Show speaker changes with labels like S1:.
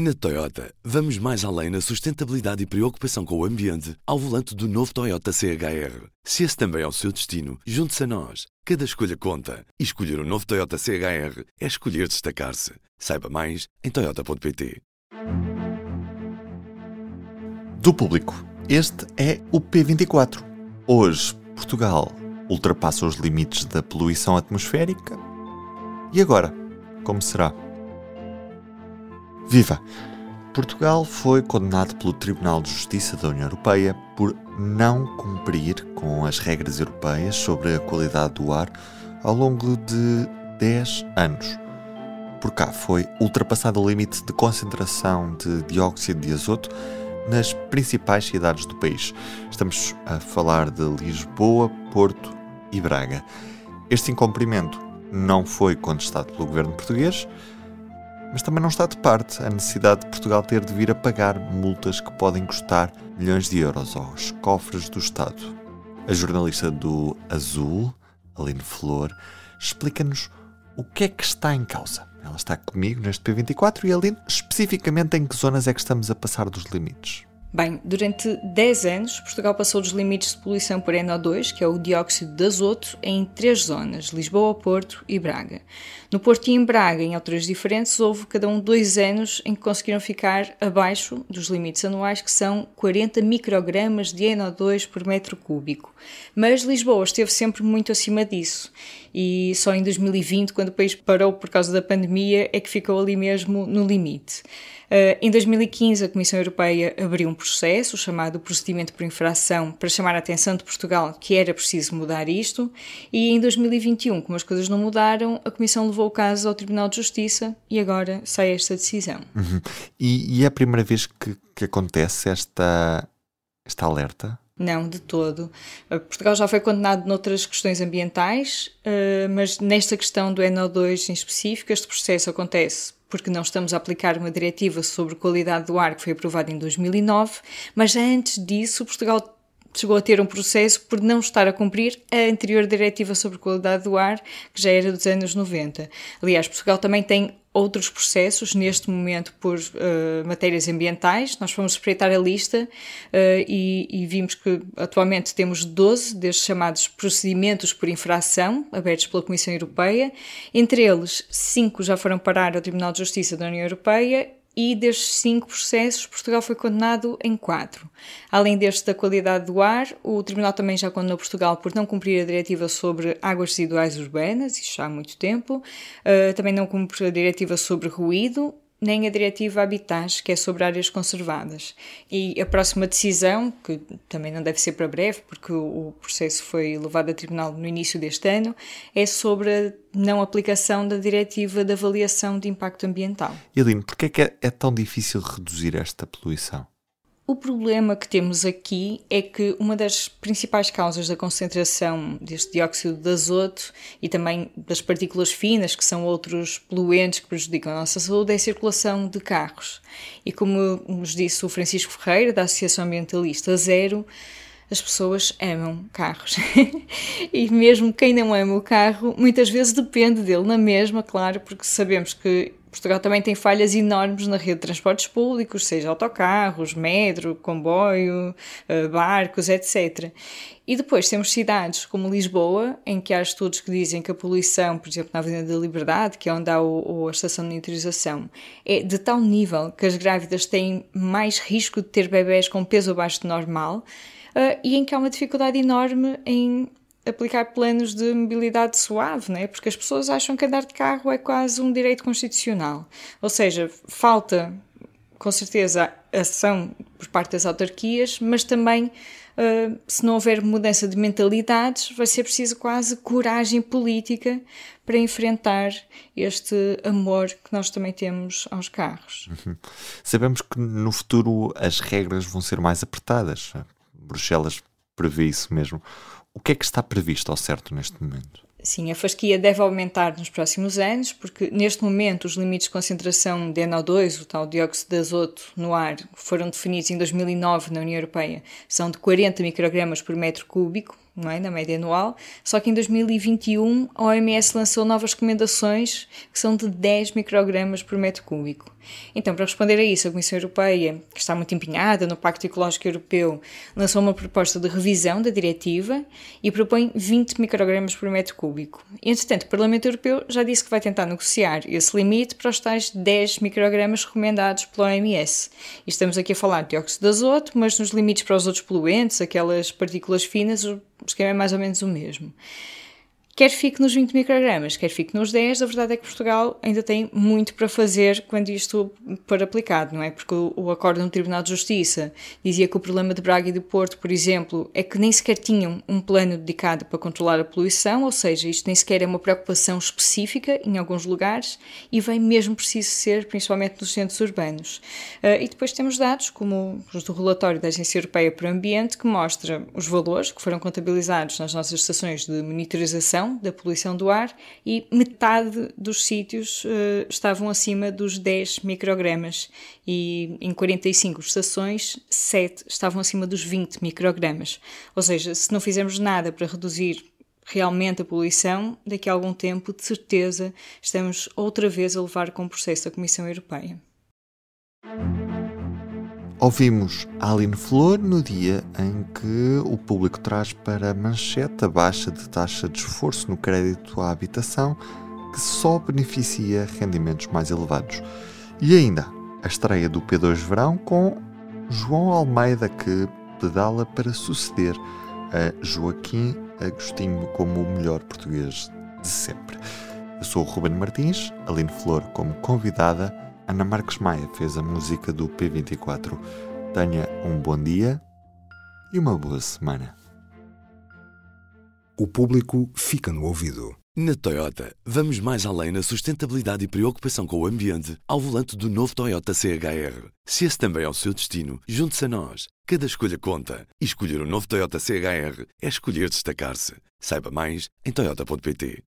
S1: Na Toyota, vamos mais além na sustentabilidade e preocupação com o ambiente ao volante do novo Toyota CHR. Se esse também é o seu destino, junte-se a nós. Cada escolha conta. E escolher o um novo Toyota CHR é escolher destacar-se. Saiba mais em Toyota.pt.
S2: Do público, este é o P24. Hoje, Portugal ultrapassa os limites da poluição atmosférica. E agora? Como será? Viva! Portugal foi condenado pelo Tribunal de Justiça da União Europeia por não cumprir com as regras europeias sobre a qualidade do ar ao longo de 10 anos. Por cá foi ultrapassado o limite de concentração de dióxido de azoto nas principais cidades do país. Estamos a falar de Lisboa, Porto e Braga. Este incumprimento não foi contestado pelo governo português, mas também não está de parte a necessidade de Portugal ter de vir a pagar multas que podem custar milhões de euros aos cofres do Estado. A jornalista do Azul, Aline Flor, explica-nos o que é que está em causa. Ela está comigo neste P24 e, Aline, especificamente em que zonas é que estamos a passar dos limites?
S3: Bem, durante 10 anos, Portugal passou dos limites de poluição por NO2, que é o dióxido de azoto, em três zonas: Lisboa, Porto e Braga. No Porto e em Braga, em alturas diferentes, houve cada um dois anos em que conseguiram ficar abaixo dos limites anuais, que são 40 microgramas de NO2 por metro cúbico. Mas Lisboa esteve sempre muito acima disso. E só em 2020, quando o país parou por causa da pandemia, é que ficou ali mesmo no limite. Uh, em 2015, a Comissão Europeia abriu um processo, chamado Procedimento por Infração, para chamar a atenção de Portugal que era preciso mudar isto, e em 2021, como as coisas não mudaram, a Comissão levou o caso ao Tribunal de Justiça e agora sai esta decisão.
S2: Uhum. E, e, é a primeira vez que, que acontece esta, esta alerta?
S3: Não, de todo. Uh, Portugal já foi condenado noutras questões ambientais, uh, mas nesta questão do NO2 em específico, este processo acontece porque não estamos a aplicar uma diretiva sobre qualidade do ar que foi aprovada em 2009, mas já antes disso Portugal chegou a ter um processo por não estar a cumprir a anterior diretiva sobre qualidade do ar, que já era dos anos 90. Aliás, Portugal também tem outros processos, neste momento por uh, matérias ambientais. Nós fomos espreitar a lista uh, e, e, vimos que atualmente temos 12 destes chamados procedimentos por infração, abertos pela Comissão Europeia. Entre eles, 5 já foram parar ao Tribunal de Justiça da União Europeia e destes cinco processos, Portugal foi condenado em quatro. Além deste da qualidade do ar, o Tribunal também já condenou Portugal por não cumprir a diretiva sobre águas residuais urbanas, isso já há muito tempo, uh, também não cumpre a diretiva sobre ruído nem a Diretiva Habitats, que é sobre áreas conservadas. E a próxima decisão, que também não deve ser para breve, porque o processo foi levado a tribunal no início deste ano, é sobre a não aplicação da Diretiva de Avaliação de Impacto Ambiental.
S2: Eline, porquê é que é, é tão difícil reduzir esta poluição?
S3: O problema que temos aqui é que uma das principais causas da concentração deste dióxido de azoto e também das partículas finas, que são outros poluentes que prejudicam a nossa saúde, é a circulação de carros. E como nos disse o Francisco Ferreira, da Associação Ambientalista Zero, as pessoas amam carros. e mesmo quem não ama o carro, muitas vezes depende dele na mesma, claro, porque sabemos que Portugal também tem falhas enormes na rede de transportes públicos, seja autocarros, metro, comboio, eh, barcos, etc. E depois temos cidades como Lisboa, em que há estudos que dizem que a poluição, por exemplo, na Avenida da Liberdade, que é onde há o, o, a estação de monitorização, é de tal nível que as grávidas têm mais risco de ter bebés com peso abaixo do normal uh, e em que há uma dificuldade enorme em aplicar planos de mobilidade suave, né? porque as pessoas acham que andar de carro é quase um direito constitucional. Ou seja, falta, com certeza, ação por parte das autarquias, mas também, uh, se não houver mudança de mentalidades, vai ser preciso quase coragem política para enfrentar este amor que nós também temos aos carros.
S2: Uhum. Sabemos que no futuro as regras vão ser mais apertadas. Bruxelas prevê isso mesmo. O que é que está previsto ao certo neste momento?
S3: Sim, a fasquia deve aumentar nos próximos anos, porque neste momento os limites de concentração de NO2, o tal dióxido de azoto no ar, foram definidos em 2009 na União Europeia, são de 40 microgramas por metro cúbico, não é? na média anual, só que em 2021 a OMS lançou novas recomendações que são de 10 microgramas por metro cúbico. Então, para responder a isso, a Comissão Europeia, que está muito empenhada no Pacto Ecológico Europeu, lançou uma proposta de revisão da diretiva e propõe 20 microgramas por metro cúbico. Entretanto, o Parlamento Europeu já disse que vai tentar negociar esse limite para os tais 10 microgramas recomendados pela OMS. E estamos aqui a falar de dióxido de azoto, mas nos limites para os outros poluentes, aquelas partículas finas, esquema é mais ou menos o mesmo. Quer fique nos 20 microgramas, quer fique nos 10, a verdade é que Portugal ainda tem muito para fazer quando isto for aplicado, não é? Porque o, o acordo no Tribunal de Justiça dizia que o problema de Braga e do Porto, por exemplo, é que nem sequer tinham um plano dedicado para controlar a poluição, ou seja, isto nem sequer é uma preocupação específica em alguns lugares e vem mesmo preciso ser, principalmente nos centros urbanos. Uh, e depois temos dados, como os do relatório da Agência Europeia para o Ambiente, que mostra os valores que foram contabilizados nas nossas estações de monitorização da poluição do ar e metade dos sítios uh, estavam acima dos 10 microgramas e em 45 estações, 7 estavam acima dos 20 microgramas. Ou seja, se não fizermos nada para reduzir realmente a poluição, daqui a algum tempo, de certeza, estamos outra vez a levar com o processo da Comissão Europeia.
S2: Ouvimos Aline Flor no dia em que o público traz para a manchete a baixa de taxa de esforço no crédito à habitação que só beneficia rendimentos mais elevados. E ainda a estreia do P2 Verão com João Almeida que pedala para suceder a Joaquim Agostinho como o melhor português de sempre. Eu sou o Ruben Martins, Aline Flor como convidada Ana Marques Maia fez a música do P24. Tenha um bom dia e uma boa semana.
S1: O público fica no ouvido. Na Toyota, vamos mais além na sustentabilidade e preocupação com o ambiente ao volante do novo Toyota CHR. Se esse também é o seu destino, junte-se a nós. Cada escolha conta. E escolher o um novo Toyota CHR é escolher destacar-se. Saiba mais em Toyota.pt.